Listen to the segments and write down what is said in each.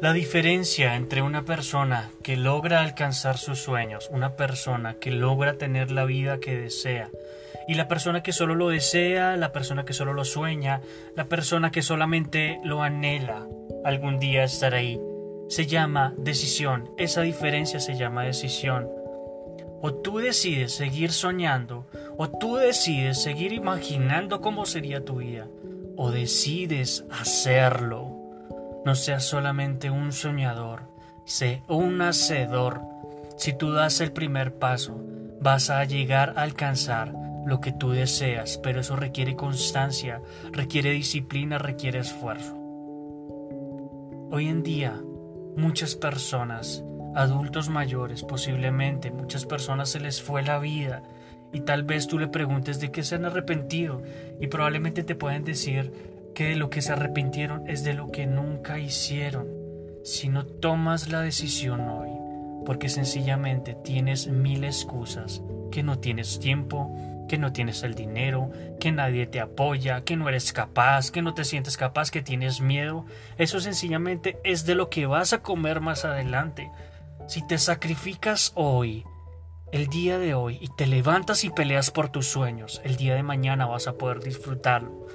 La diferencia entre una persona que logra alcanzar sus sueños, una persona que logra tener la vida que desea, y la persona que solo lo desea, la persona que solo lo sueña, la persona que solamente lo anhela algún día estar ahí, se llama decisión. Esa diferencia se llama decisión. O tú decides seguir soñando, o tú decides seguir imaginando cómo sería tu vida, o decides hacerlo. No seas solamente un soñador, sé un hacedor. Si tú das el primer paso, vas a llegar a alcanzar lo que tú deseas, pero eso requiere constancia, requiere disciplina, requiere esfuerzo. Hoy en día, muchas personas, adultos mayores posiblemente, muchas personas se les fue la vida y tal vez tú le preguntes de qué se han arrepentido y probablemente te pueden decir que de lo que se arrepintieron es de lo que nunca hicieron. Si no tomas la decisión hoy, porque sencillamente tienes mil excusas, que no tienes tiempo, que no tienes el dinero, que nadie te apoya, que no eres capaz, que no te sientes capaz, que tienes miedo, eso sencillamente es de lo que vas a comer más adelante. Si te sacrificas hoy, el día de hoy, y te levantas y peleas por tus sueños, el día de mañana vas a poder disfrutarlo.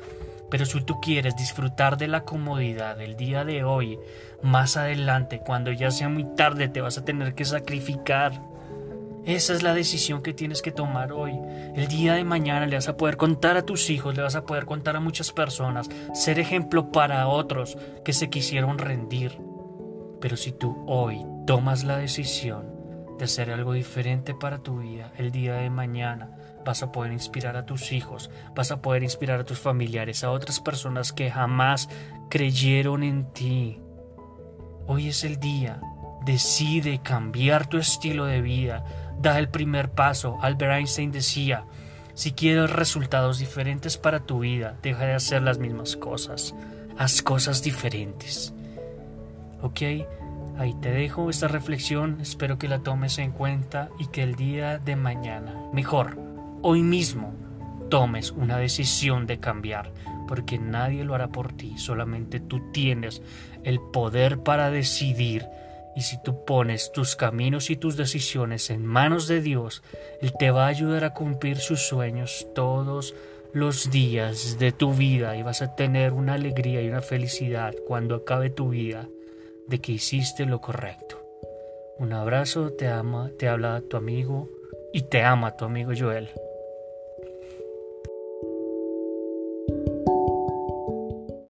Pero si tú quieres disfrutar de la comodidad del día de hoy, más adelante, cuando ya sea muy tarde, te vas a tener que sacrificar. Esa es la decisión que tienes que tomar hoy. El día de mañana le vas a poder contar a tus hijos, le vas a poder contar a muchas personas, ser ejemplo para otros que se quisieron rendir. Pero si tú hoy tomas la decisión de hacer algo diferente para tu vida, el día de mañana, vas a poder inspirar a tus hijos, vas a poder inspirar a tus familiares, a otras personas que jamás creyeron en ti. Hoy es el día. Decide cambiar tu estilo de vida. Da el primer paso. Albert Einstein decía, si quieres resultados diferentes para tu vida, deja de hacer las mismas cosas. Haz cosas diferentes. ¿Ok? Ahí te dejo esta reflexión. Espero que la tomes en cuenta y que el día de mañana, mejor, hoy mismo tomes una decisión de cambiar, porque nadie lo hará por ti, solamente tú tienes el poder para decidir. Y si tú pones tus caminos y tus decisiones en manos de Dios, Él te va a ayudar a cumplir sus sueños todos los días de tu vida y vas a tener una alegría y una felicidad cuando acabe tu vida de que hiciste lo correcto. Un abrazo, te ama, te habla tu amigo y te ama tu amigo Joel.